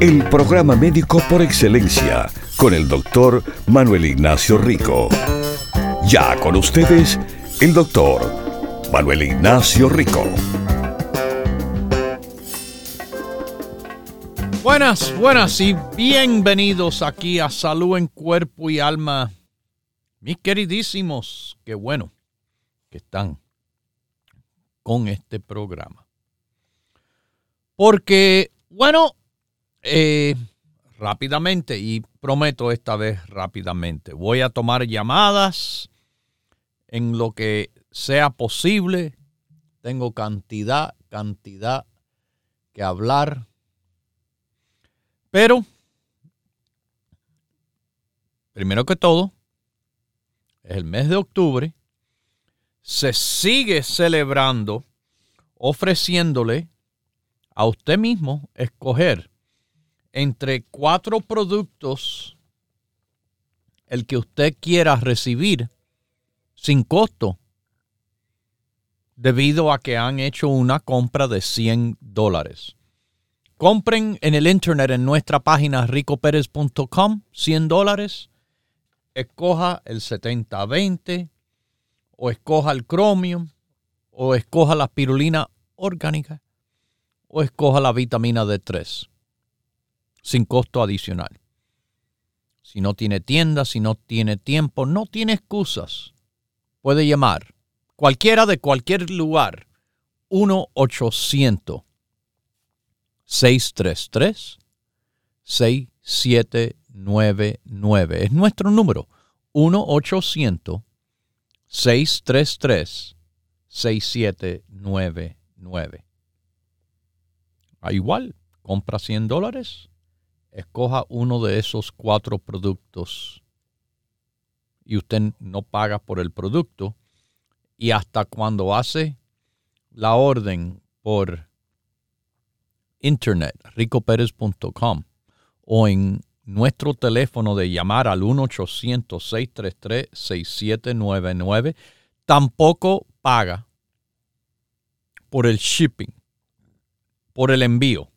El programa médico por excelencia con el doctor Manuel Ignacio Rico. Ya con ustedes, el doctor Manuel Ignacio Rico. Buenas, buenas y bienvenidos aquí a Salud en Cuerpo y Alma. Mis queridísimos, qué bueno que están con este programa. Porque, bueno, eh, rápidamente y prometo esta vez rápidamente. Voy a tomar llamadas en lo que sea posible. Tengo cantidad, cantidad que hablar. Pero, primero que todo, es el mes de octubre. Se sigue celebrando, ofreciéndole a usted mismo escoger entre cuatro productos el que usted quiera recibir sin costo debido a que han hecho una compra de 100 dólares. Compren en el internet en nuestra página ricoperez.com 100 dólares. Escoja el 7020 o escoja el Chromium o escoja la pirulina orgánica o escoja la vitamina D3 sin costo adicional. Si no tiene tienda, si no tiene tiempo, no tiene excusas. Puede llamar cualquiera de cualquier lugar 1-800-633-6799. Es nuestro número 1-800-633-6799. A igual, compra 100 dólares escoja uno de esos cuatro productos y usted no paga por el producto y hasta cuando hace la orden por internet, ricoperez.com o en nuestro teléfono de llamar al 1-800-633-6799, tampoco paga por el shipping, por el envío.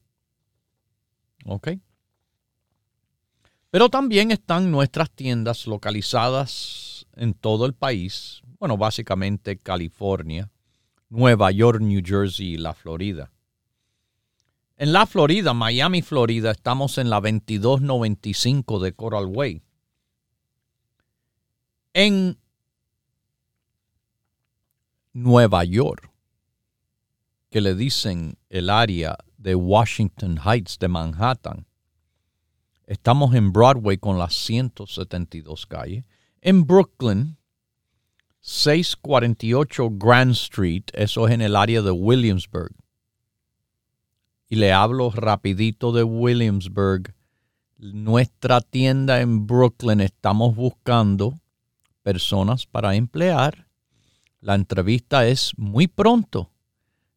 ¿Ok? Pero también están nuestras tiendas localizadas en todo el país, bueno, básicamente California, Nueva York, New Jersey y la Florida. En la Florida, Miami, Florida, estamos en la 2295 de Coral Way. En Nueva York, que le dicen el área de Washington Heights de Manhattan, Estamos en Broadway con las 172 calles. En Brooklyn, 648 Grand Street, eso es en el área de Williamsburg. Y le hablo rapidito de Williamsburg. Nuestra tienda en Brooklyn estamos buscando personas para emplear. La entrevista es muy pronto.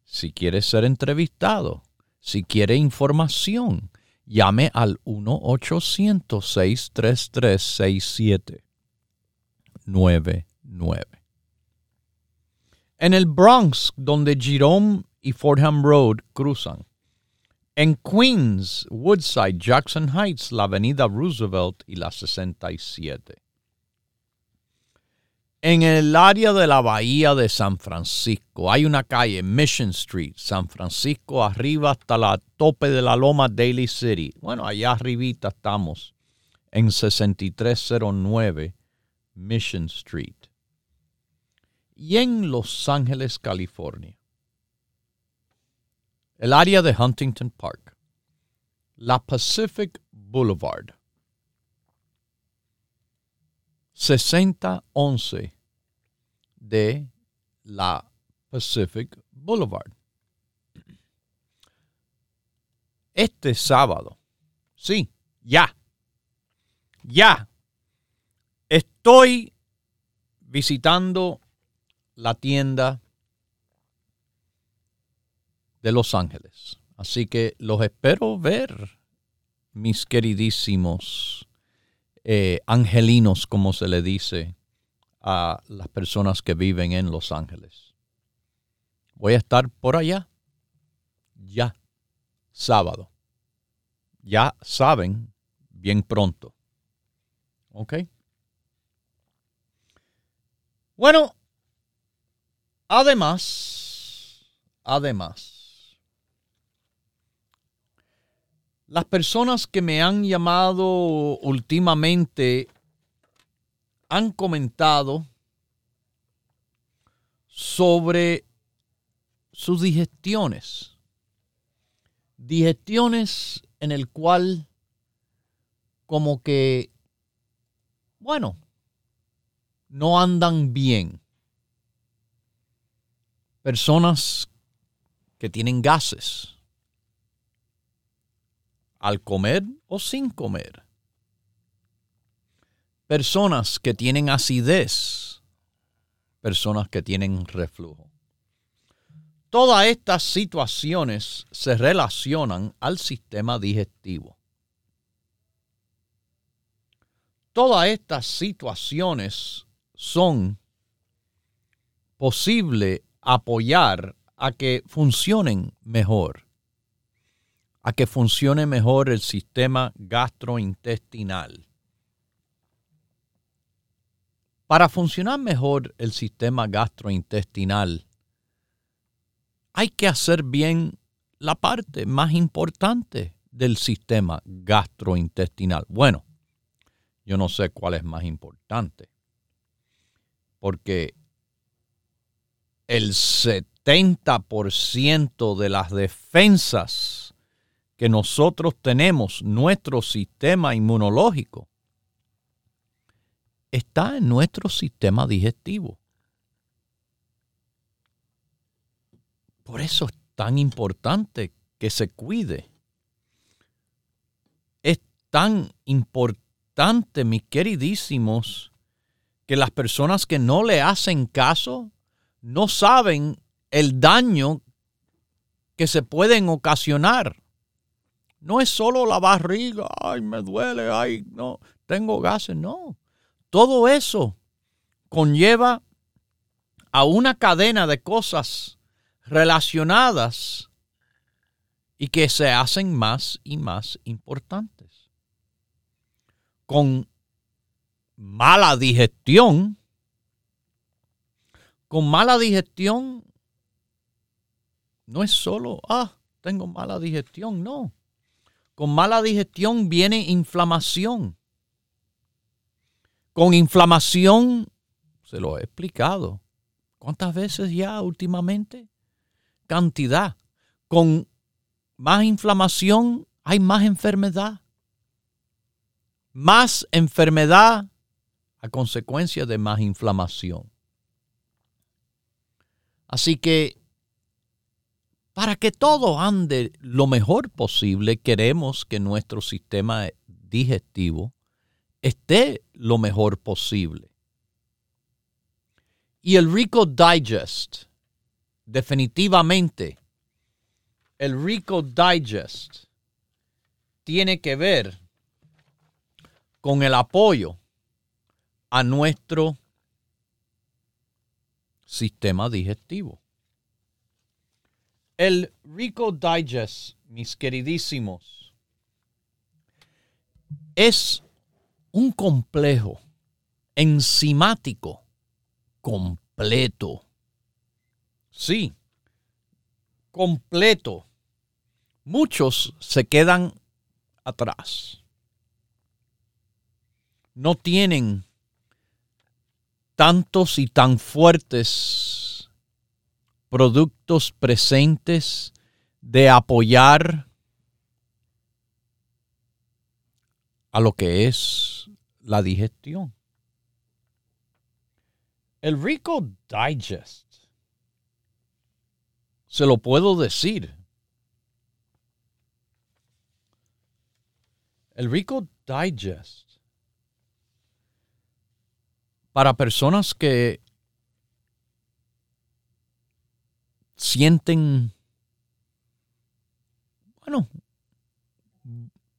Si quiere ser entrevistado, si quiere información, llame al 1-800-633-6799. En el Bronx, donde Jerome y Fordham Road cruzan. En Queens, Woodside, Jackson Heights, la avenida Roosevelt y la 67 en el área de la bahía de San Francisco hay una calle, Mission Street, San Francisco, arriba hasta la tope de la loma Daily City. Bueno, allá arribita estamos, en 6309 Mission Street. Y en Los Ángeles, California, el área de Huntington Park, la Pacific Boulevard 6011 de la Pacific Boulevard. Este sábado, sí, ya, ya, Estoy visitando la tienda de Los Ángeles. Así que los espero ver, mis queridísimos eh, angelinos, como se le dice a las personas que viven en Los Ángeles. Voy a estar por allá ya, sábado. Ya saben, bien pronto. ¿Ok? Bueno, además, además, las personas que me han llamado últimamente han comentado sobre sus digestiones. Digestiones en el cual como que, bueno, no andan bien. Personas que tienen gases al comer o sin comer personas que tienen acidez, personas que tienen reflujo. Todas estas situaciones se relacionan al sistema digestivo. Todas estas situaciones son posible apoyar a que funcionen mejor, a que funcione mejor el sistema gastrointestinal. Para funcionar mejor el sistema gastrointestinal, hay que hacer bien la parte más importante del sistema gastrointestinal. Bueno, yo no sé cuál es más importante, porque el 70% de las defensas que nosotros tenemos, nuestro sistema inmunológico, está en nuestro sistema digestivo. Por eso es tan importante que se cuide. Es tan importante, mis queridísimos, que las personas que no le hacen caso no saben el daño que se pueden ocasionar. No es solo la barriga, ay, me duele, ay, no, tengo gases, no. Todo eso conlleva a una cadena de cosas relacionadas y que se hacen más y más importantes. Con mala digestión, con mala digestión, no es solo, ah, tengo mala digestión, no. Con mala digestión viene inflamación. Con inflamación, se lo he explicado. ¿Cuántas veces ya últimamente? Cantidad. Con más inflamación hay más enfermedad. Más enfermedad a consecuencia de más inflamación. Así que para que todo ande lo mejor posible, queremos que nuestro sistema digestivo esté lo mejor posible. Y el Rico Digest, definitivamente, el Rico Digest tiene que ver con el apoyo a nuestro sistema digestivo. El Rico Digest, mis queridísimos, es un complejo enzimático completo. Sí, completo. Muchos se quedan atrás. No tienen tantos y tan fuertes productos presentes de apoyar a lo que es la digestión. El Rico Digest, se lo puedo decir. El Rico Digest para personas que sienten, bueno,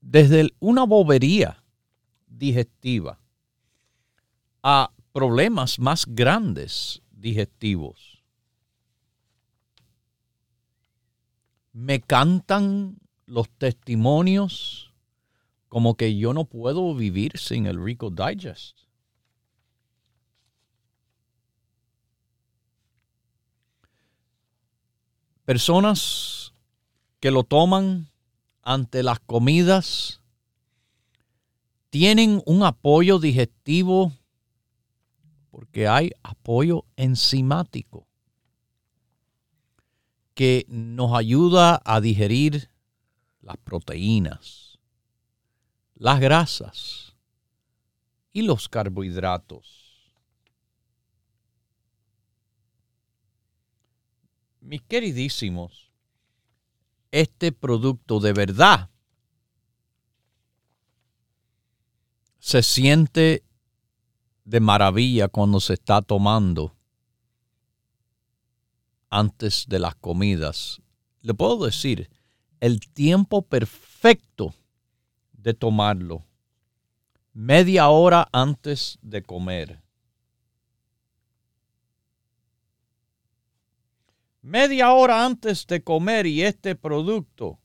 desde una bobería digestiva a problemas más grandes digestivos. Me cantan los testimonios como que yo no puedo vivir sin el Rico Digest. Personas que lo toman ante las comidas tienen un apoyo digestivo porque hay apoyo enzimático que nos ayuda a digerir las proteínas, las grasas y los carbohidratos. Mis queridísimos, este producto de verdad se siente de maravilla cuando se está tomando antes de las comidas. Le puedo decir, el tiempo perfecto de tomarlo, media hora antes de comer. Media hora antes de comer y este producto.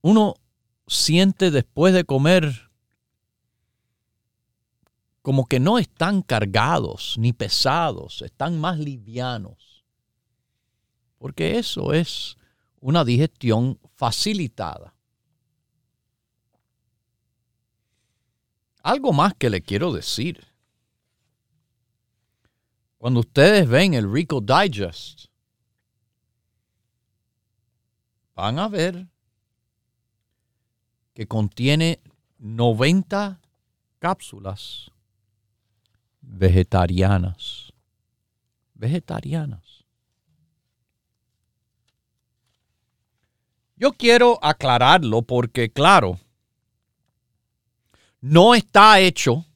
Uno siente después de comer como que no están cargados ni pesados, están más livianos. Porque eso es una digestión facilitada. Algo más que le quiero decir. Cuando ustedes ven el Rico Digest, van a ver que contiene 90 cápsulas vegetarianas. Vegetarianas. Yo quiero aclararlo porque, claro, no está hecho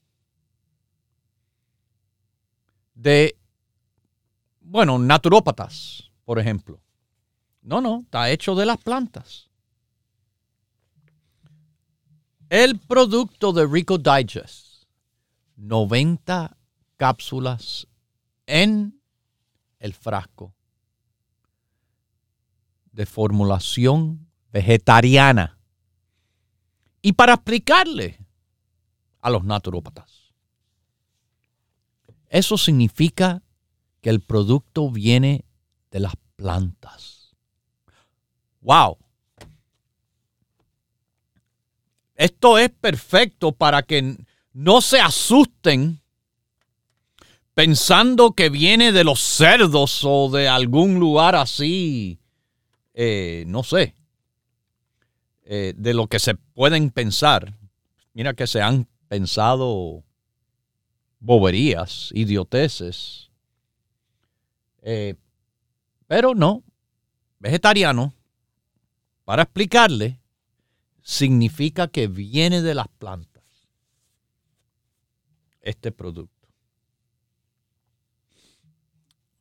de, bueno, naturópatas, por ejemplo. No, no, está hecho de las plantas. El producto de Rico Digest, 90 cápsulas en el frasco de formulación vegetariana. Y para explicarle a los naturópatas, eso significa que el producto viene de las plantas. ¡Wow! Esto es perfecto para que no se asusten pensando que viene de los cerdos o de algún lugar así, eh, no sé, eh, de lo que se pueden pensar. Mira que se han pensado boberías, idioteces. Eh, pero no, vegetariano, para explicarle significa que viene de las plantas este producto.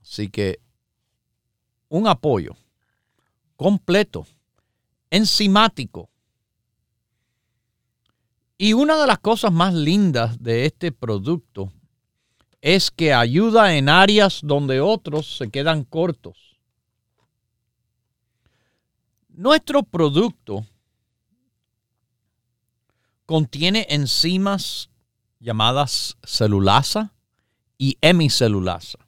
Así que un apoyo completo, enzimático. Y una de las cosas más lindas de este producto es que ayuda en áreas donde otros se quedan cortos. Nuestro producto contiene enzimas llamadas celulasa y hemicelulasa.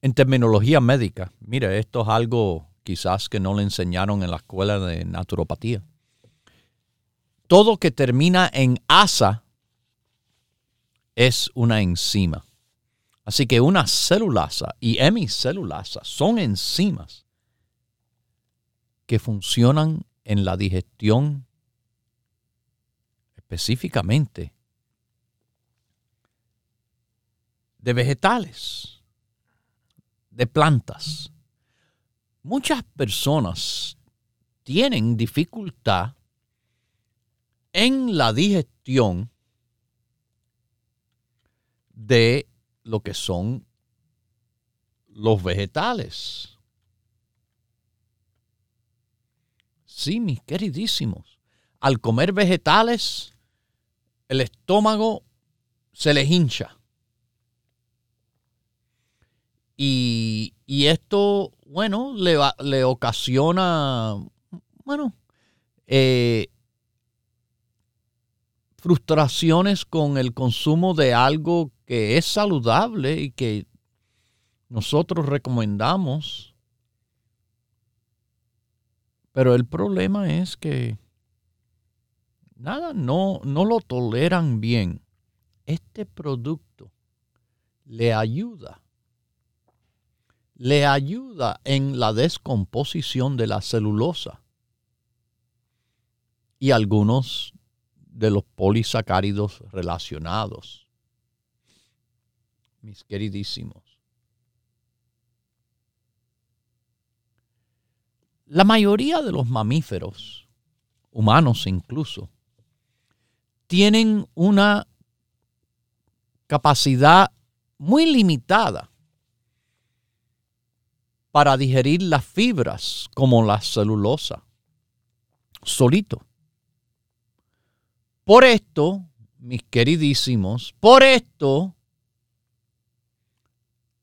En terminología médica, mire, esto es algo quizás que no le enseñaron en la escuela de naturopatía. Todo que termina en asa es una enzima. Así que una celulasa y hemicelulasa son enzimas que funcionan en la digestión específicamente de vegetales, de plantas. Muchas personas tienen dificultad en la digestión de lo que son los vegetales. Sí, mis queridísimos. Al comer vegetales, el estómago se les hincha. Y, esto, bueno, le, le ocasiona, bueno, eh, frustraciones con el consumo de algo que es saludable y que nosotros recomendamos. Pero el problema es que nada, no, no lo toleran bien. Este producto le ayuda, le ayuda en la descomposición de la celulosa y algunos de los polisacáridos relacionados. Mis queridísimos. La mayoría de los mamíferos, humanos incluso, tienen una capacidad muy limitada para digerir las fibras como la celulosa solito. Por esto, mis queridísimos, por esto,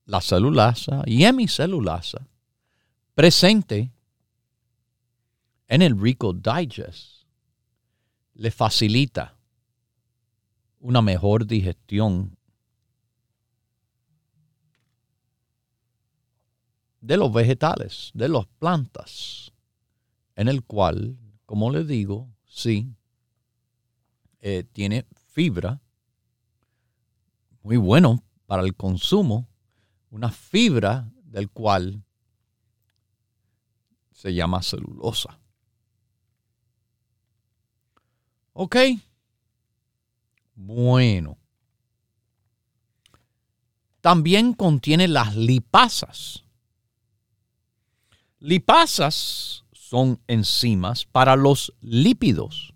la celulasa y hemicelulasa presente en el Rico Digest le facilita una mejor digestión de los vegetales, de las plantas, en el cual, como le digo, sí, eh, tiene fibra, muy bueno para el consumo, una fibra del cual se llama celulosa. ¿Ok? Bueno. También contiene las lipasas. Lipasas son enzimas para los lípidos,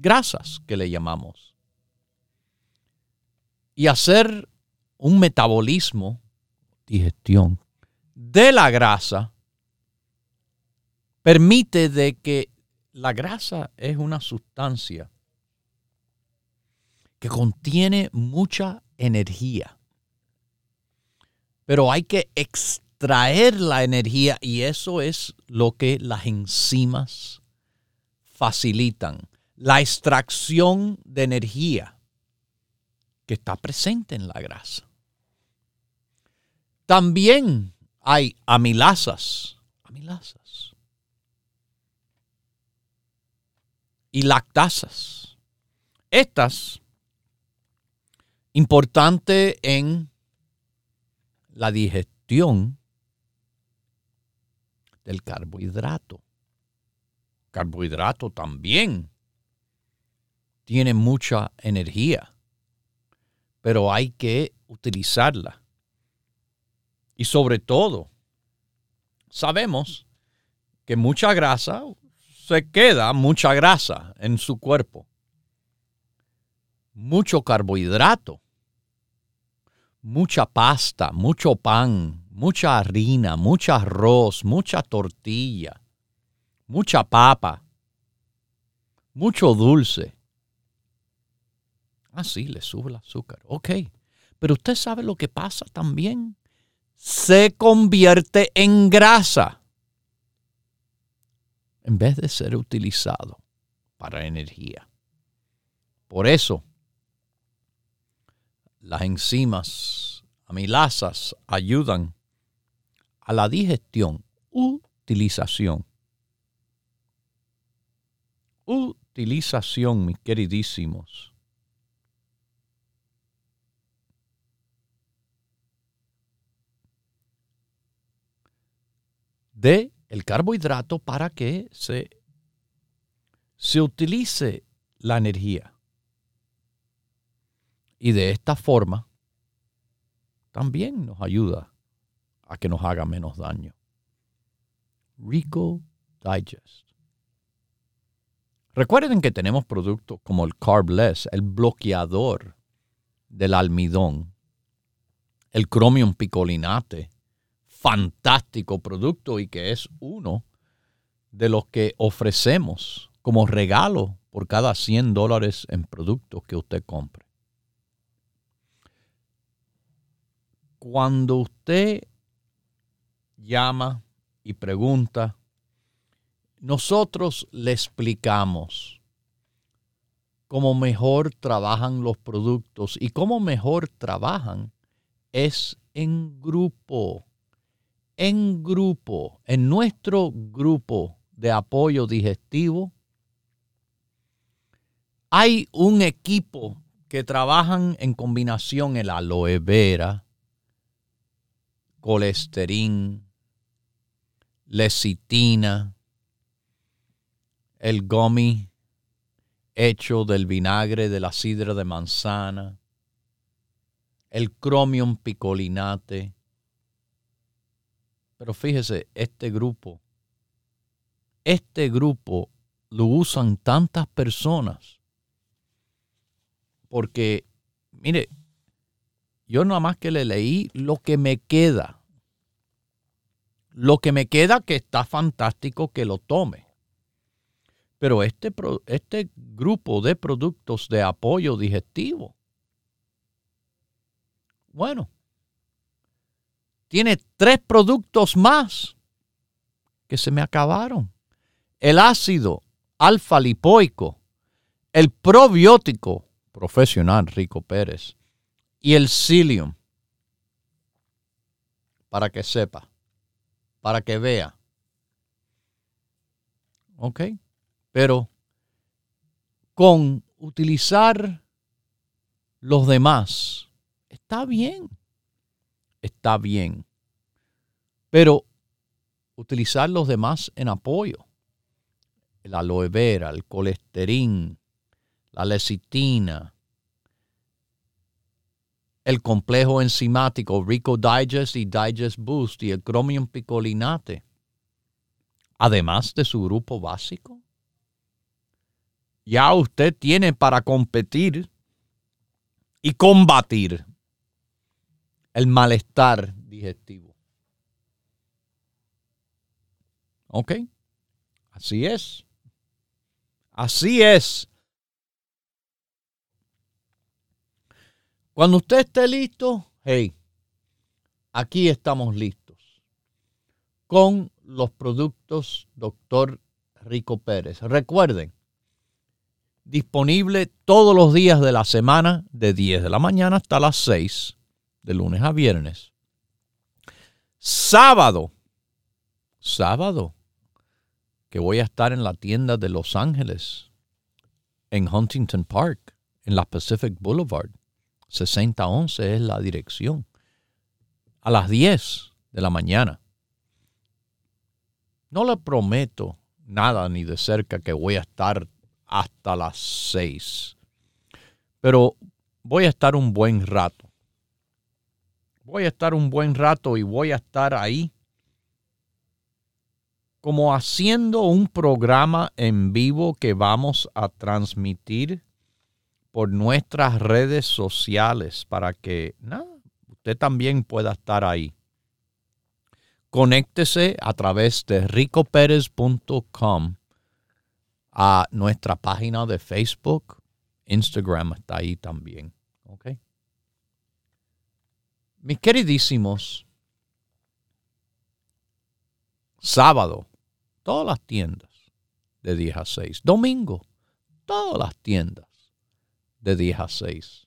grasas que le llamamos. Y hacer un metabolismo, digestión, de la grasa permite de que la grasa es una sustancia que contiene mucha energía. Pero hay que extraer la energía y eso es lo que las enzimas facilitan. La extracción de energía que está presente en la grasa. También hay amilasas. Amilasas. Y lactasas. Estas importante en la digestión del carbohidrato. Carbohidrato también tiene mucha energía, pero hay que utilizarla. Y sobre todo, sabemos que mucha grasa, se queda mucha grasa en su cuerpo mucho carbohidrato, mucha pasta, mucho pan, mucha harina, mucho arroz, mucha tortilla, mucha papa, mucho dulce. Ah, sí, le sube el azúcar. Ok. Pero usted sabe lo que pasa también. Se convierte en grasa en vez de ser utilizado para energía. Por eso, las enzimas amilasas ayudan a la digestión, utilización. Utilización, mis queridísimos. De el carbohidrato para que se, se utilice la energía. Y de esta forma también nos ayuda a que nos haga menos daño. Rico Digest. Recuerden que tenemos productos como el Carbless, el bloqueador del almidón, el Chromium picolinate, fantástico producto y que es uno de los que ofrecemos como regalo por cada 100 dólares en productos que usted compre. Cuando usted llama y pregunta, nosotros le explicamos cómo mejor trabajan los productos y cómo mejor trabajan es en grupo. En grupo, en nuestro grupo de apoyo digestivo, hay un equipo que trabajan en combinación el aloe vera, colesterín, lecitina, el gummy hecho del vinagre de la sidra de manzana, el chromium picolinate. Pero fíjese, este grupo, este grupo lo usan tantas personas porque, mire, yo nada más que le leí lo que me queda. Lo que me queda que está fantástico que lo tome. Pero este, este grupo de productos de apoyo digestivo, bueno, tiene tres productos más que se me acabaron. El ácido alfa lipoico, el probiótico profesional Rico Pérez y el psyllium para que sepa, para que vea. ¿Ok? Pero con utilizar los demás, está bien, está bien. Pero utilizar los demás en apoyo, el aloe vera, el colesterín, la lecitina, el complejo enzimático Rico Digest y Digest Boost y el Chromium picolinate, además de su grupo básico. Ya usted tiene para competir y combatir el malestar digestivo. ¿Ok? Así es. Así es. Cuando usted esté listo, hey, aquí estamos listos con los productos Dr. Rico Pérez. Recuerden, disponible todos los días de la semana, de 10 de la mañana hasta las 6, de lunes a viernes. Sábado, sábado, que voy a estar en la tienda de Los Ángeles, en Huntington Park, en la Pacific Boulevard. 6011 es la dirección. A las 10 de la mañana. No le prometo nada ni de cerca que voy a estar hasta las 6. Pero voy a estar un buen rato. Voy a estar un buen rato y voy a estar ahí como haciendo un programa en vivo que vamos a transmitir por nuestras redes sociales para que usted también pueda estar ahí. Conéctese a través de ricoperez.com a nuestra página de Facebook. Instagram está ahí también. ¿Ok? Mis queridísimos, sábado, todas las tiendas de 10 a 6. Domingo, todas las tiendas de 10 a 6.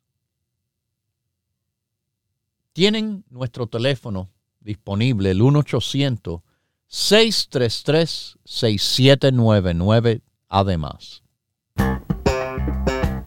Tienen nuestro teléfono disponible, el 1-800-633-6799, además.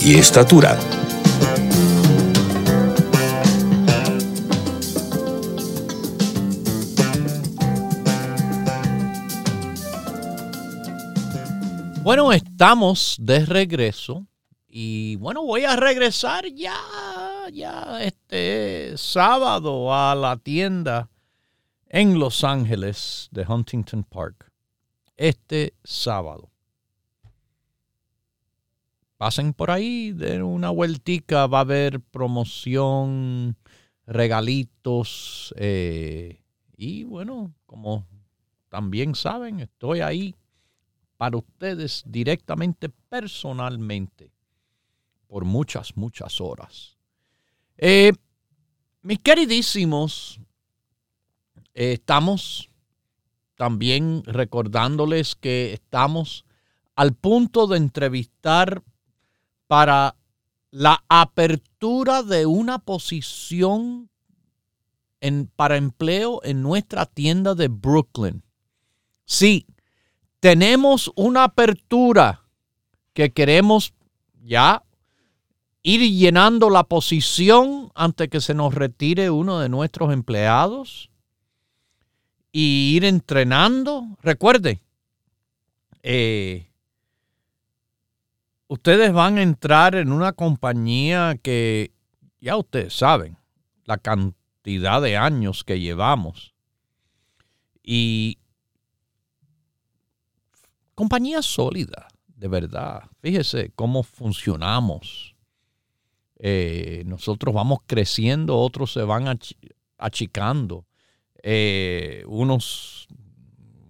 y estatura. Bueno, estamos de regreso y bueno, voy a regresar ya, ya este sábado a la tienda en Los Ángeles de Huntington Park. Este sábado. Pasen por ahí, den una vueltica, va a haber promoción, regalitos eh, y bueno, como también saben, estoy ahí para ustedes directamente, personalmente, por muchas, muchas horas. Eh, mis queridísimos, eh, estamos también recordándoles que estamos al punto de entrevistar para la apertura de una posición en, para empleo en nuestra tienda de Brooklyn. Sí, tenemos una apertura que queremos ya ir llenando la posición antes que se nos retire uno de nuestros empleados y ir entrenando. Recuerde, eh, ustedes van a entrar en una compañía que ya ustedes saben la cantidad de años que llevamos. Y compañía sólida, de verdad. Fíjese cómo funcionamos. Eh, nosotros vamos creciendo, otros se van achicando. Eh, unos,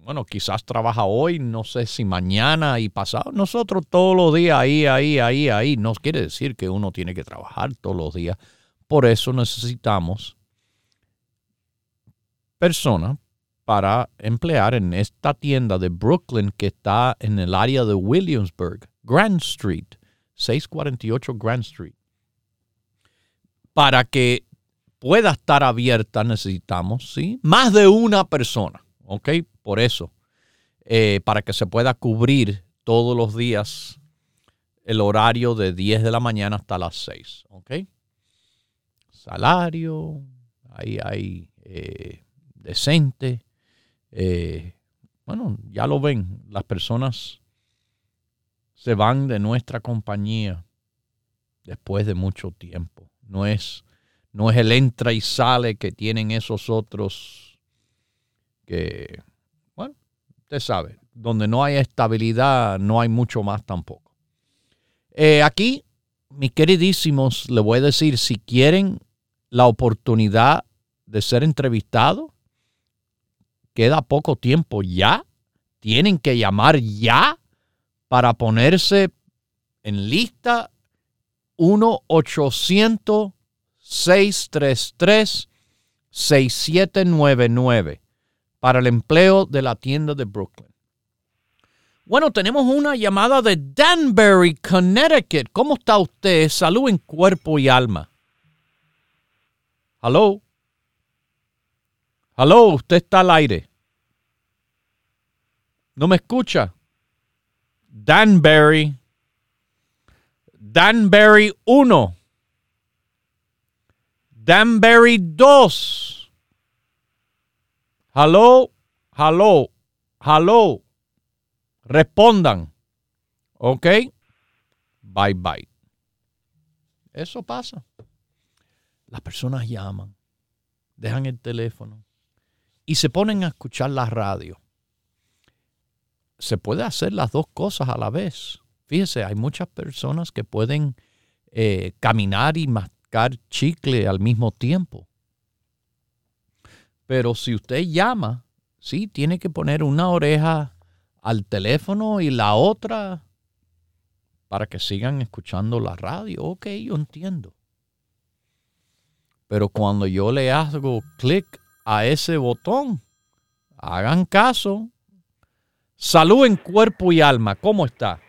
bueno, quizás trabaja hoy, no sé si mañana y pasado. Nosotros todos los días ahí, ahí, ahí, ahí. No quiere decir que uno tiene que trabajar todos los días. Por eso necesitamos personas para emplear en esta tienda de Brooklyn que está en el área de Williamsburg, Grand Street, 648 Grand Street. Para que pueda estar abierta necesitamos, ¿sí? Más de una persona, ¿ok? Por eso, eh, para que se pueda cubrir todos los días el horario de 10 de la mañana hasta las 6, ¿ok? Salario, ahí hay eh, decente eh, bueno, ya lo ven, las personas se van de nuestra compañía después de mucho tiempo. No es, no es el entra y sale que tienen esos otros que, usted sabe, donde no hay estabilidad, no hay mucho más tampoco. Eh, aquí, mis queridísimos, le voy a decir, si quieren la oportunidad de ser entrevistado, queda poco tiempo ya. Tienen que llamar ya para ponerse en lista 1-800-633-6799 para el empleo de la tienda de Brooklyn. Bueno, tenemos una llamada de Danbury, Connecticut. ¿Cómo está usted? Salud en cuerpo y alma. Hello. Hello, usted está al aire. ¿No me escucha? Danbury. Danbury 1. Danbury 2. Hello, hello, hello. Respondan. ¿Ok? Bye bye. Eso pasa. Las personas llaman, dejan el teléfono y se ponen a escuchar la radio se puede hacer las dos cosas a la vez. Fíjese, hay muchas personas que pueden eh, caminar y mascar chicle al mismo tiempo. Pero si usted llama, sí, tiene que poner una oreja al teléfono y la otra para que sigan escuchando la radio. Ok, yo entiendo. Pero cuando yo le hago clic a ese botón, hagan caso, Salud en cuerpo y alma, ¿cómo está?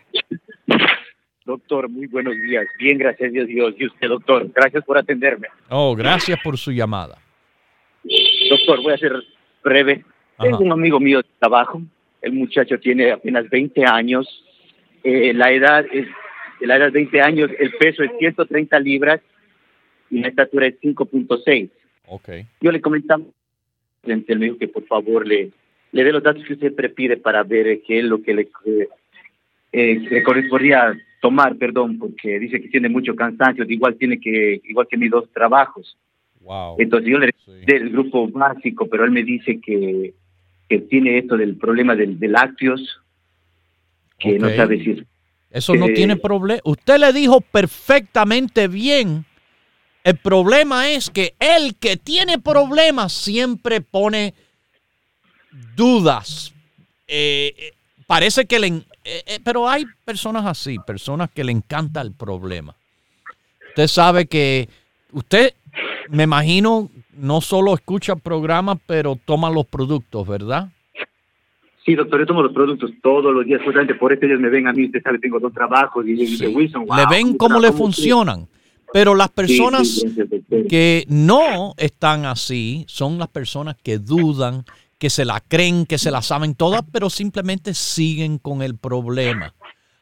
Doctor, muy buenos días. Bien, gracias a Dios. Y usted, doctor, gracias por atenderme. Oh, gracias por su llamada. Doctor, voy a ser breve. Tengo un amigo mío de trabajo. El muchacho tiene apenas 20 años. Eh, la edad es la edad de 20 años, el peso es 130 libras y la estatura es 5.6. Okay. Yo le comentaba, él me dijo que por favor le, le dé los datos que usted siempre pide para ver qué es lo que le, eh, le correspondía tomar, perdón, porque dice que tiene mucho cansancio, igual tiene que, igual que mis dos trabajos. Wow. Entonces yo le di el grupo básico, pero él me dice que, que tiene esto del problema del, de lácteos, que no sabe si es eso no tiene problema. Usted le dijo perfectamente bien. El problema es que el que tiene problemas siempre pone dudas. Eh, eh, parece que le... Eh, pero hay personas así, personas que le encanta el problema. Usted sabe que usted, me imagino, no solo escucha programas, pero toma los productos, ¿verdad? Sí, doctor, yo tomo los productos todos los días, justamente por eso ellos me ven a mí, usted sabe, tengo dos trabajos y, Wilson, Le ven cómo le funcionan. Pero las personas que no están así son las personas que dudan, que se la creen, que se la saben todas, pero simplemente siguen con el problema.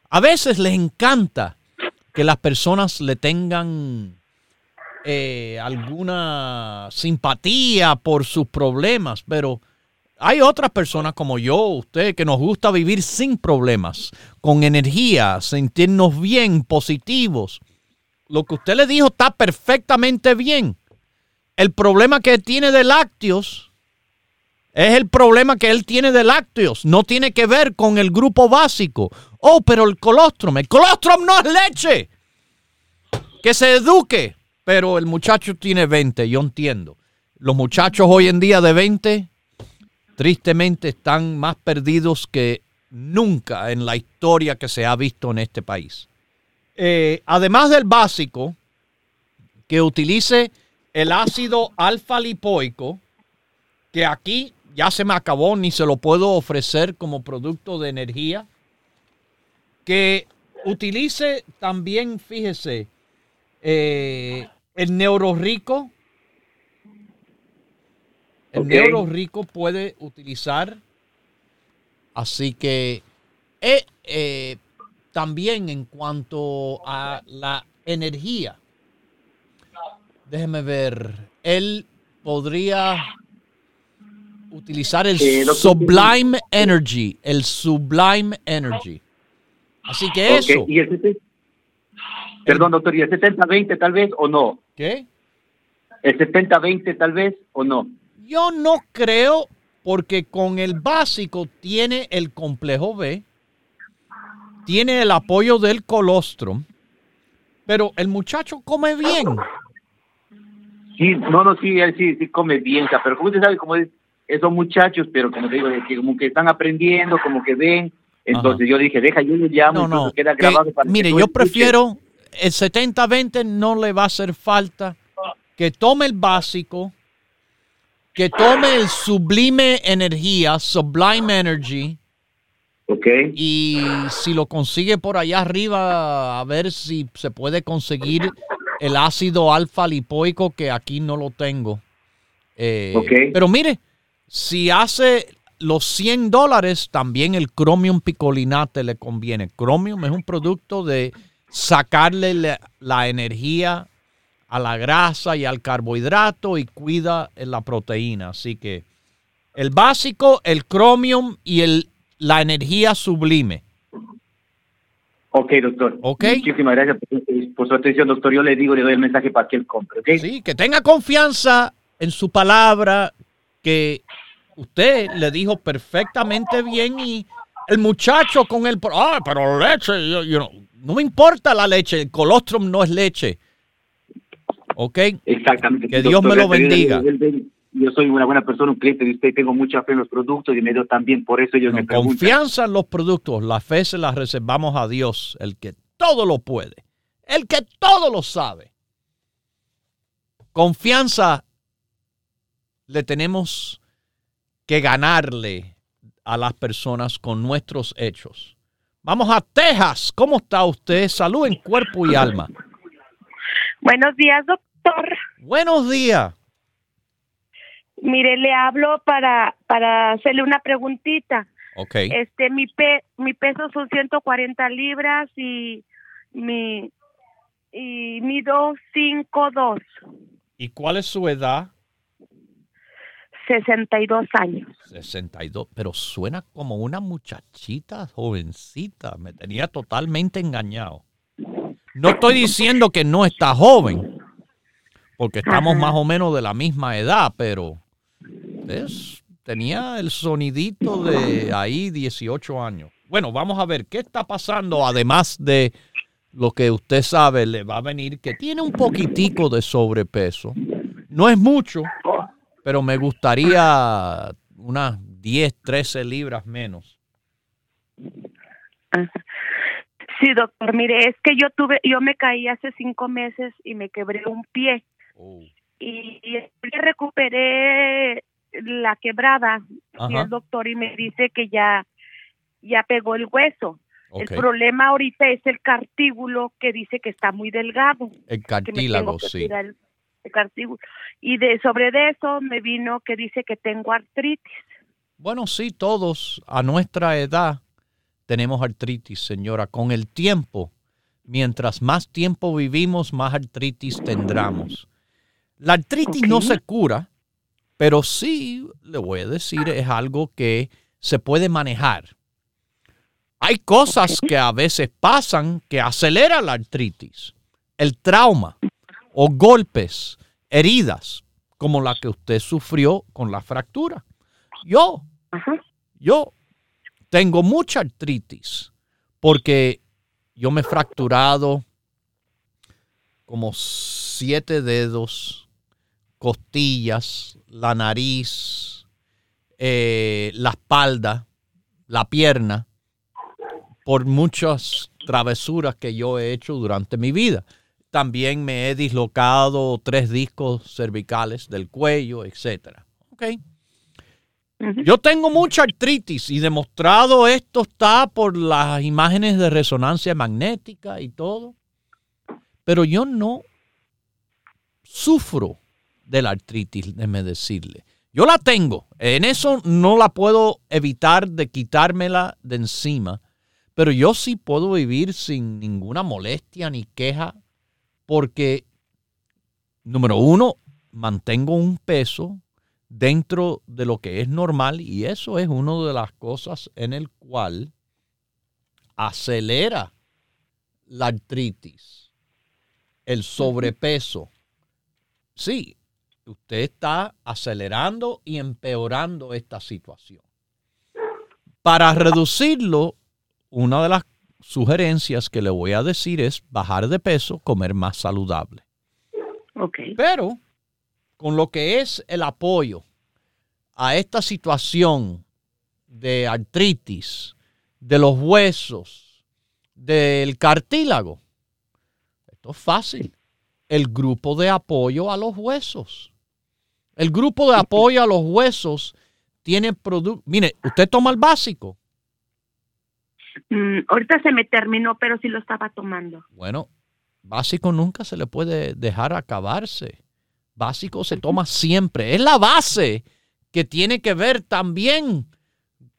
A veces les encanta que las personas le tengan eh, alguna simpatía por sus problemas, pero hay otras personas como yo, usted, que nos gusta vivir sin problemas, con energía, sentirnos bien, positivos. Lo que usted le dijo está perfectamente bien. El problema que tiene de lácteos es el problema que él tiene de lácteos. No tiene que ver con el grupo básico. Oh, pero el colostrum. El colostrum no es leche. Que se eduque. Pero el muchacho tiene 20, yo entiendo. Los muchachos hoy en día de 20 tristemente están más perdidos que nunca en la historia que se ha visto en este país. Eh, además del básico, que utilice el ácido alfa lipoico, que aquí ya se me acabó, ni se lo puedo ofrecer como producto de energía. Que utilice también, fíjese, eh, el neurorico, el neuro rico puede utilizar. Así que eh, eh, también en cuanto a la energía, déjeme ver, él podría utilizar el eh, Sublime Energy, el Sublime Energy. Así que eso. perdón, doctor, ¿y el 70-20 tal vez o no? ¿Qué? ¿El 70-20 tal vez o no? Yo no creo porque con el básico tiene el complejo B, tiene el apoyo del colostrum, pero el muchacho come bien. Sí, no, no, sí, él sí, sí come bien, pero como usted sabe, como es, esos muchachos, pero como digo, que como que están aprendiendo, como que ven, entonces yo dije, deja, yo lo llamo, no, no, queda grabado para Mire, yo prefiero, el 70-20 no le va a hacer falta que tome el básico, que tome el sublime energía, sublime energy. Ok. Y si lo consigue por allá arriba, a ver si se puede conseguir el ácido alfa lipoico, que aquí no lo tengo. Eh, pero mire, si hace los 100 dólares, también el Chromium picolinate le conviene. Chromium es un producto de sacarle la energía a la grasa y al carbohidrato y cuida la proteína. Así que el básico, el cromium y el, la energía sublime. Ok, doctor. Muchísimas gracias por, su atención, doctor. Yo le digo, le doy el mensaje para que él compre, Sí, que tenga confianza en su palabra, que usted le dijo perfectamente bien y el muchacho con el... Ah, pero leche, no me importa la leche, el colostrum no es leche. ¿Ok? Exactamente. Que Dios me lo bendiga. Yo soy una buena persona, un cliente de usted, tengo mucha fe en los productos y me dio también, por eso ellos me preguntan. Confianza en los productos, la fe se la reservamos a Dios, el que todo lo puede, el que todo lo sabe. Confianza le tenemos que ganarle a las personas con nuestros hechos. Vamos a Texas. ¿Cómo está usted? Salud en cuerpo y alma. Buenos días, doctor. Buenos días. Mire, le hablo para, para hacerle una preguntita. Ok. Este, mi, pe, mi peso son 140 libras y mi y mido 5'2". ¿Y cuál es su edad? 62 años. 62, pero suena como una muchachita jovencita. Me tenía totalmente engañado. No estoy diciendo que no está joven, porque estamos Ajá. más o menos de la misma edad, pero es, tenía el sonidito de ahí 18 años. Bueno, vamos a ver qué está pasando, además de lo que usted sabe, le va a venir que tiene un poquitico de sobrepeso. No es mucho, pero me gustaría unas 10, 13 libras menos. Ajá. Sí, doctor, mire, es que yo tuve, yo me caí hace cinco meses y me quebré un pie Oh, y, y recuperé la quebrada. Y el doctor y me dice que ya, ya pegó el hueso. El problema ahorita es el cartíbulo que dice que está muy delgado. El cartílago, sí. el. Y de sobre de eso me vino que dice que tengo artritis. Bueno, sí, todos a nuestra edad tenemos artritis, señora. Con el tiempo, mientras más tiempo vivimos, más artritis tendremos. La artritis no se cura, pero sí, le voy a decir, es algo que se puede manejar. Hay cosas que a veces pasan que aceleran la artritis. El trauma o golpes, heridas, como la que usted sufrió con la fractura. Yo Ajá. yo tengo mucha artritis porque yo me he fracturado como siete dedos, costillas, la nariz, eh, la espalda, la pierna, por muchas travesuras que yo he hecho durante mi vida. También me he dislocado tres discos cervicales del cuello, etc. Okay. Ujú. Yo tengo mucha artritis y demostrado esto está por las imágenes de resonancia magnética y todo. Pero yo no sufro de la artritis, déjeme decirle. Yo la tengo. En eso no la puedo evitar de quitármela de encima. Pero yo sí puedo vivir sin ninguna molestia ni queja porque, número uno, mantengo un peso dentro de lo que es normal y eso es una de las cosas en el cual acelera la artritis, el sobrepeso. Sí, usted está acelerando y empeorando esta situación. Para reducirlo, una de las sugerencias que le voy a decir es bajar de peso, comer más saludable. Ok. Pero con lo que es el apoyo a esta situación de artritis, de los huesos, del cartílago, esto es fácil. El grupo de apoyo a los huesos. El grupo de apoyo a los huesos tiene producto. Mire, usted toma el básico. Mm, ahorita se me terminó, pero sí lo estaba tomando. Bueno, básico nunca se le puede dejar acabarse. Básico se toma siempre. Es la base que tiene que ver también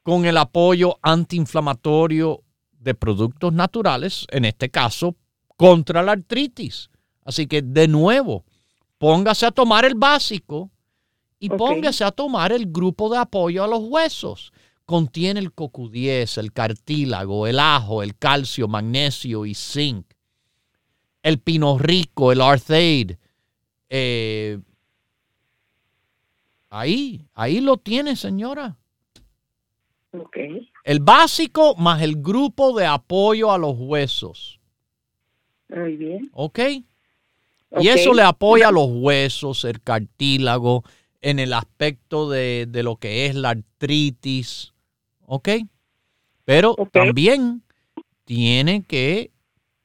con el apoyo antiinflamatorio de productos naturales, en este caso, contra la artritis. Así que, de nuevo, póngase a tomar el básico y póngase a tomar el grupo de apoyo a los huesos. Contiene el CoQ10, el cartílago, el ajo, el calcio, magnesio y zinc. El pino rico, el arthaid. Eh, ahí, ahí lo tiene, señora. El básico más el grupo de apoyo a los huesos. Muy bien. ¿Ok? Ok. Y eso le apoya a los huesos, el cartílago, en el aspecto de, de lo que es la artritis. ¿Ok? Pero también tiene que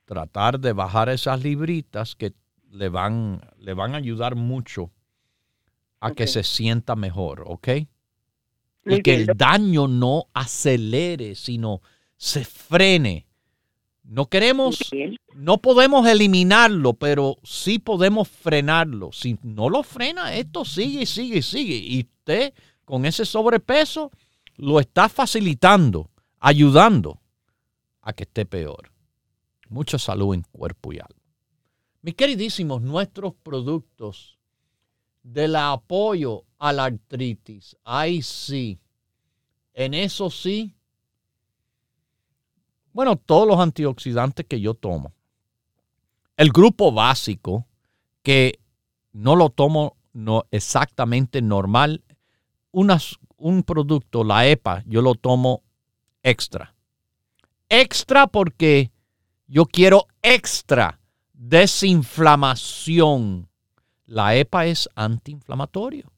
tratar de bajar esas libritas que le van, le van a ayudar mucho a que se sienta mejor. ¿Ok? Y que el daño no acelere, sino se frene. No queremos, no podemos eliminarlo, pero sí podemos frenarlo. Si no lo frena, esto sigue, sigue, sigue. Y usted con ese sobrepeso lo está facilitando, ayudando a que esté peor. Mucha salud en cuerpo y alma. Mis queridísimos, nuestros productos del apoyo a la artritis, ahí sí, en eso sí, bueno, todos los antioxidantes que yo tomo. El grupo básico, que no lo tomo no, exactamente normal, un producto, la EPA, yo lo tomo extra. Extra porque yo quiero extra desinflamación. La EPA es antiinflamatorio.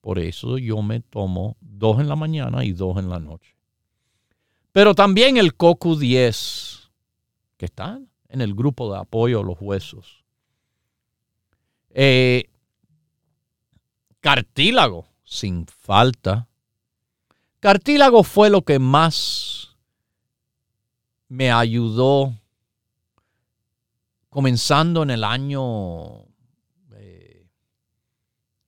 Por eso yo me tomo dos en la mañana y dos en la noche. Pero también el CoQ10, que está en el grupo de apoyo a los huesos. Eh, cartílago, sin falta. Cartílago fue lo que más me ayudó comenzando en el año, eh,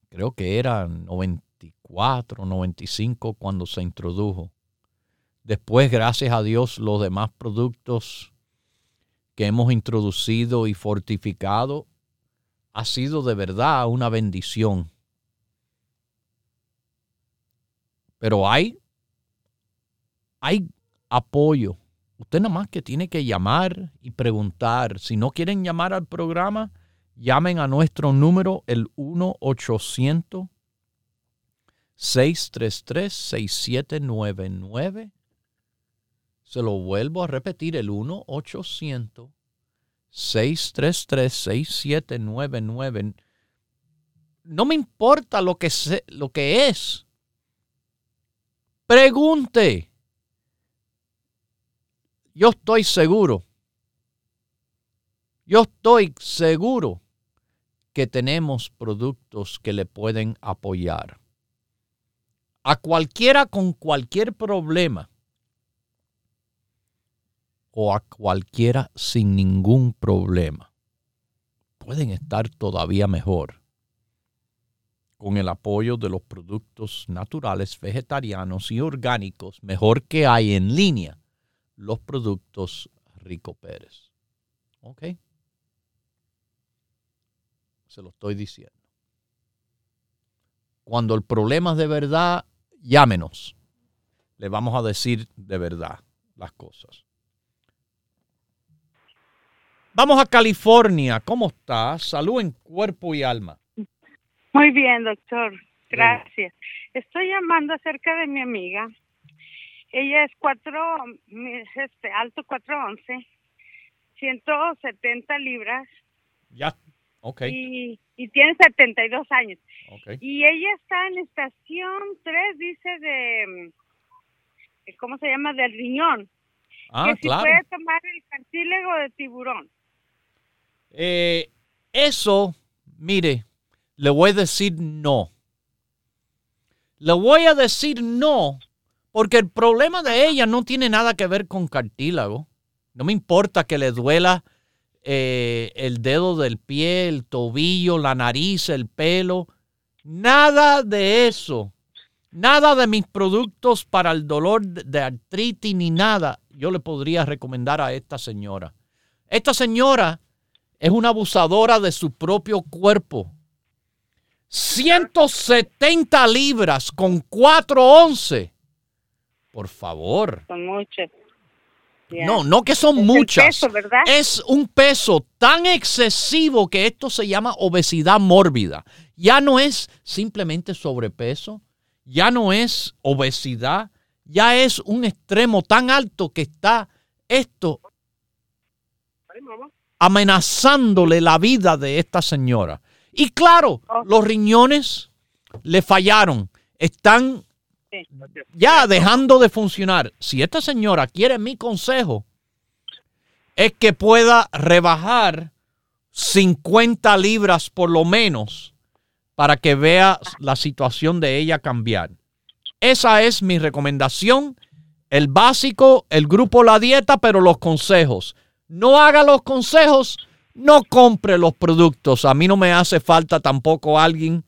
creo que era 94, 95, cuando se introdujo. Después, gracias a Dios, los demás productos que hemos introducido y fortificado ha sido de verdad una bendición. Pero hay, hay apoyo. Usted nada más que tiene que llamar y preguntar. Si no quieren llamar al programa, llamen a nuestro número el 1 800 633 6799 se lo vuelvo a repetir, el 1-800-633-6799. No me importa lo que, lo que es. Pregunte. Yo estoy seguro. Yo estoy seguro que tenemos productos que le pueden apoyar. A cualquiera con cualquier problema o a cualquiera sin ningún problema. Pueden estar todavía mejor con el apoyo de los productos naturales, vegetarianos y orgánicos, mejor que hay en línea, los productos Rico Pérez. ¿Ok? Se lo estoy diciendo. Cuando el problema es de verdad, llámenos. Le vamos a decir de verdad las cosas. Vamos a California. ¿Cómo estás? Salud en cuerpo y alma. Muy bien, doctor. Gracias. Estoy llamando acerca de mi amiga. Ella es cuatro, este, alto 411, 170 libras. Ya, ok. Y, y tiene 72 años. Okay. Y ella está en estación 3, dice, de, ¿cómo se llama? Del riñón. Ah, que si puede tomar el cartílago de tiburón. Eh, eso, mire, le voy a decir no. Le voy a decir no porque el problema de ella no tiene nada que ver con cartílago. No me importa que le duela eh, el dedo del pie, el tobillo, la nariz, el pelo. Nada de eso. Nada de mis productos para el dolor de artritis ni nada yo le podría recomendar a esta señora. Esta señora es una abusadora de su propio cuerpo. 170 libras con 411. Por favor. Son muchas. No, no que son muchas. Es un peso tan excesivo que esto se llama obesidad mórbida. Ya no es simplemente sobrepeso, ya no es obesidad, ya es un extremo tan alto que está esto amenazándole la vida de esta señora. Y claro, oh. los riñones le fallaron, están ya dejando de funcionar. Si esta señora quiere mi consejo, es que pueda rebajar 50 libras por lo menos para que vea la situación de ella cambiar. Esa es mi recomendación El básico, el grupo La Dieta, pero los consejos. No haga los consejos, no compre los productos. A mí no me hace falta tampoco alguien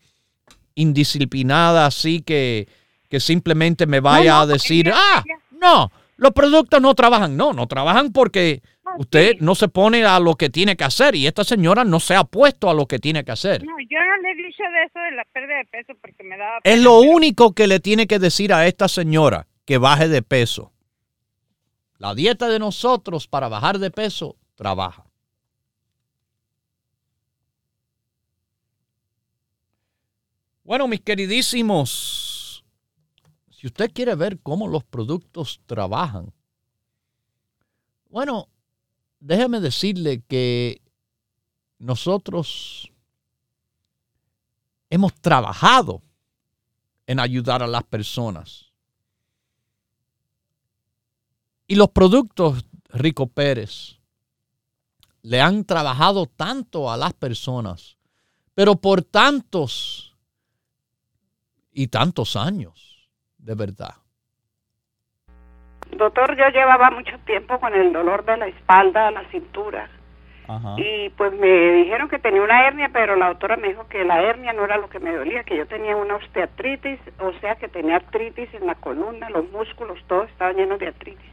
indisciplinada así que, que simplemente me vaya a decir, ah, no, los productos no trabajan. No, no trabajan porque usted no se pone a lo que tiene que hacer y esta señora no se ha puesto a lo que tiene que hacer. No, yo no le he dicho de eso de la pérdida de peso porque me daba... Es lo único que le tiene que decir a esta señora que baje de peso. La dieta de nosotros para bajar de peso trabaja. Bueno, mis queridísimos, si usted quiere ver cómo los productos trabajan, bueno, déjeme decirle que nosotros hemos trabajado en ayudar a las personas. Y los productos Rico Pérez le han trabajado tanto a las personas, pero por tantos y tantos años, de verdad. Doctor, yo llevaba mucho tiempo con el dolor de la espalda, la cintura. Y pues me dijeron que tenía una hernia, pero la doctora me dijo que la hernia no era lo que me dolía, que yo tenía una osteoartritis, o sea que tenía artritis en la columna, los músculos, todos estaban llenos de artritis.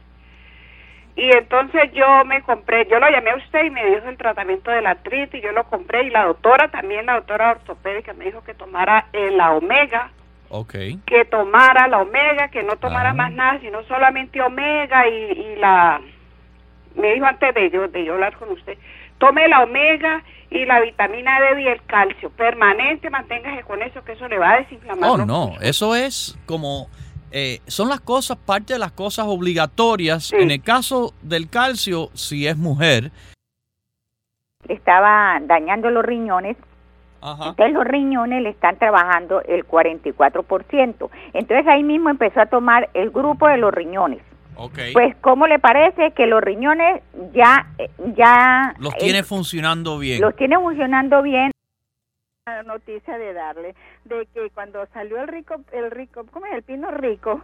Y entonces yo me compré, yo lo llamé a usted y me dijo el tratamiento de la artritis, yo lo compré y la doctora también, la doctora ortopédica, me dijo que tomara la omega, Okay. que tomara la omega, que no tomara más nada, sino solamente omega y, la... Me dijo antes de yo, de yo hablar con usted, tome la omega y la vitamina D y el calcio, permanente, manténgase con eso, que eso le va a desinflamar. Oh, no, eso es como... Eh, son las cosas, parte de las cosas obligatorias. En el caso del calcio, si es mujer. Estaba dañando los riñones entonces los riñones le están trabajando el 44%. Entonces ahí mismo empezó a tomar el grupo de los riñones. Pues, ¿cómo le parece que los riñones ya... ya los tiene funcionando bien? Los tiene funcionando bien. La noticia de darle de que cuando salió el rico, el rico, ¿cómo es? El pino rico,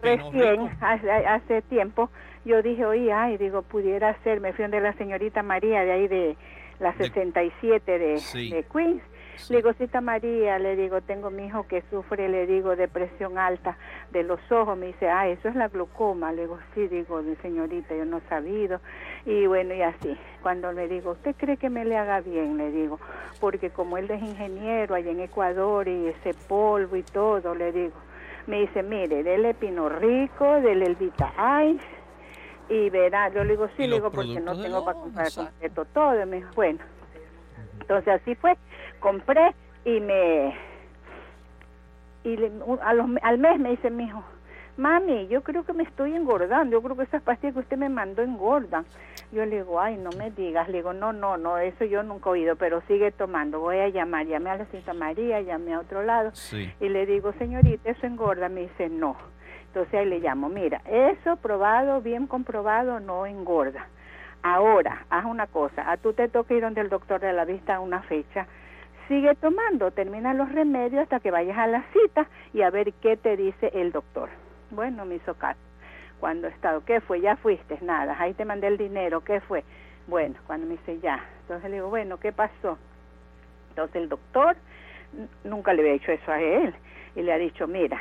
recién, Hace, tiempo, yo dije, oye, ay, digo, pudiera ser, me fui donde la señorita María de ahí de la 67 de, de Queens le digo, cita María, le digo, tengo mi hijo que sufre, le digo, depresión alta de los ojos. Me dice, ah, eso es la glaucoma. Le digo, sí, digo, señorita, yo no he sabido. Y bueno, y así. Cuando le digo, ¿usted cree que me le haga bien? Le digo, porque como él es ingeniero allá en Ecuador y ese polvo y todo, le digo. Me dice, mire, dele Pino Rico, dele el Vita Ice y verá, yo le digo, sí, le digo, porque no tengo para comprar completo todo. Me dijo, bueno, entonces así fue compré y me y al mes me dice mi hijo mami yo creo que me estoy engordando yo creo que esas pastillas que usted me mandó engordan yo le digo ay no me digas le digo no no no eso yo nunca he oído pero sigue tomando voy a llamar llamé a la señorita María llamé a otro lado y le digo señorita eso engorda me dice no entonces ahí le llamo mira eso probado bien comprobado no engorda ahora haz una cosa a tú te toca ir donde el doctor de la vista a una fecha sigue tomando, termina los remedios hasta que vayas a la cita y a ver qué te dice el doctor. Bueno, me hizo caso. Cuando he estado, ¿qué fue? Ya fuiste, nada, ahí te mandé el dinero, ¿qué fue? Bueno, cuando me dice ya, entonces le digo, bueno, ¿qué pasó? Entonces el doctor nunca le había hecho eso a él y le ha dicho, mira,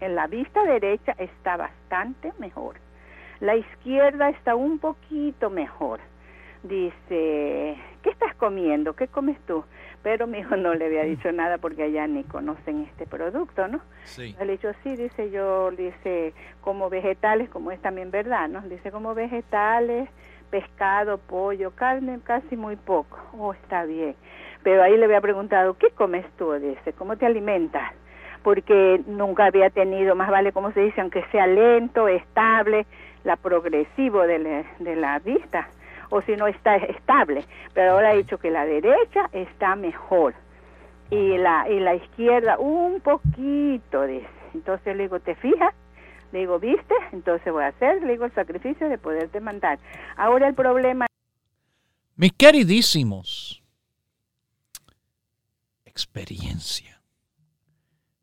en la vista derecha está bastante mejor, la izquierda está un poquito mejor. Dice, ¿qué estás comiendo? ¿Qué comes tú? pero mi hijo no le había dicho nada porque allá ni conocen este producto, ¿no? Sí. Le dicho, sí, dice yo, dice, como vegetales, como es también verdad, ¿no? Dice, como vegetales, pescado, pollo, carne, casi muy poco. Oh, está bien. Pero ahí le había preguntado, ¿qué comes tú? Dice, ¿cómo te alimentas? Porque nunca había tenido, más vale, como se dice, aunque sea lento, estable, la progresivo de la, de la vista o si no está estable. Pero ahora ha dicho que la derecha está mejor y la, y la izquierda un poquito, dice. Entonces le digo, ¿te fijas? Le digo, ¿viste? Entonces voy a hacer, le digo, el sacrificio de poderte mandar. Ahora el problema... Mis queridísimos, experiencia.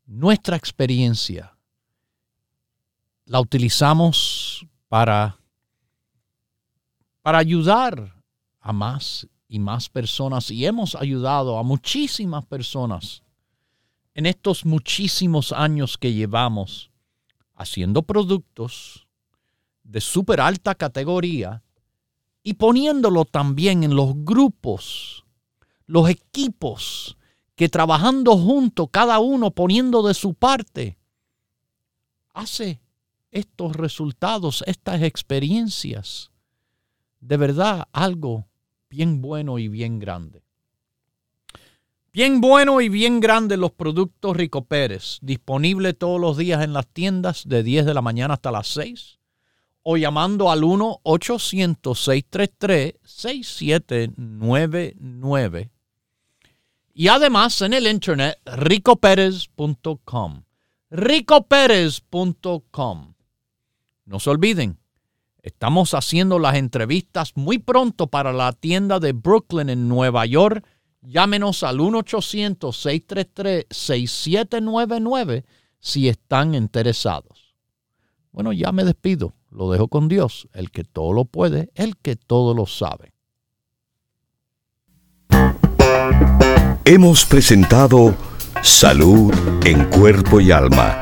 Nuestra experiencia la utilizamos para, para ayudar a más y más personas. Y hemos ayudado a muchísimas personas en estos muchísimos años que llevamos haciendo productos de súper alta categoría y poniéndolo también en los grupos, los equipos que trabajando juntos, cada uno poniendo de su parte, hace estos resultados, estas experiencias, de verdad algo bien bueno y bien grande. Bien bueno y bien grande los productos Rico Pérez, disponible todos los días en las tiendas de 10 de la mañana hasta las 6 o llamando al 1-800-633-6799. Y además en el internet ricoperez.com. ricoperez.com. No se olviden, estamos haciendo las entrevistas muy pronto para la tienda de Brooklyn en Nueva York. Llámenos al 1-800-633-6799 si están interesados. Bueno, ya me despido. Lo dejo con Dios, el que todo lo puede, el que todo lo sabe. Hemos presentado Salud en Cuerpo y Alma,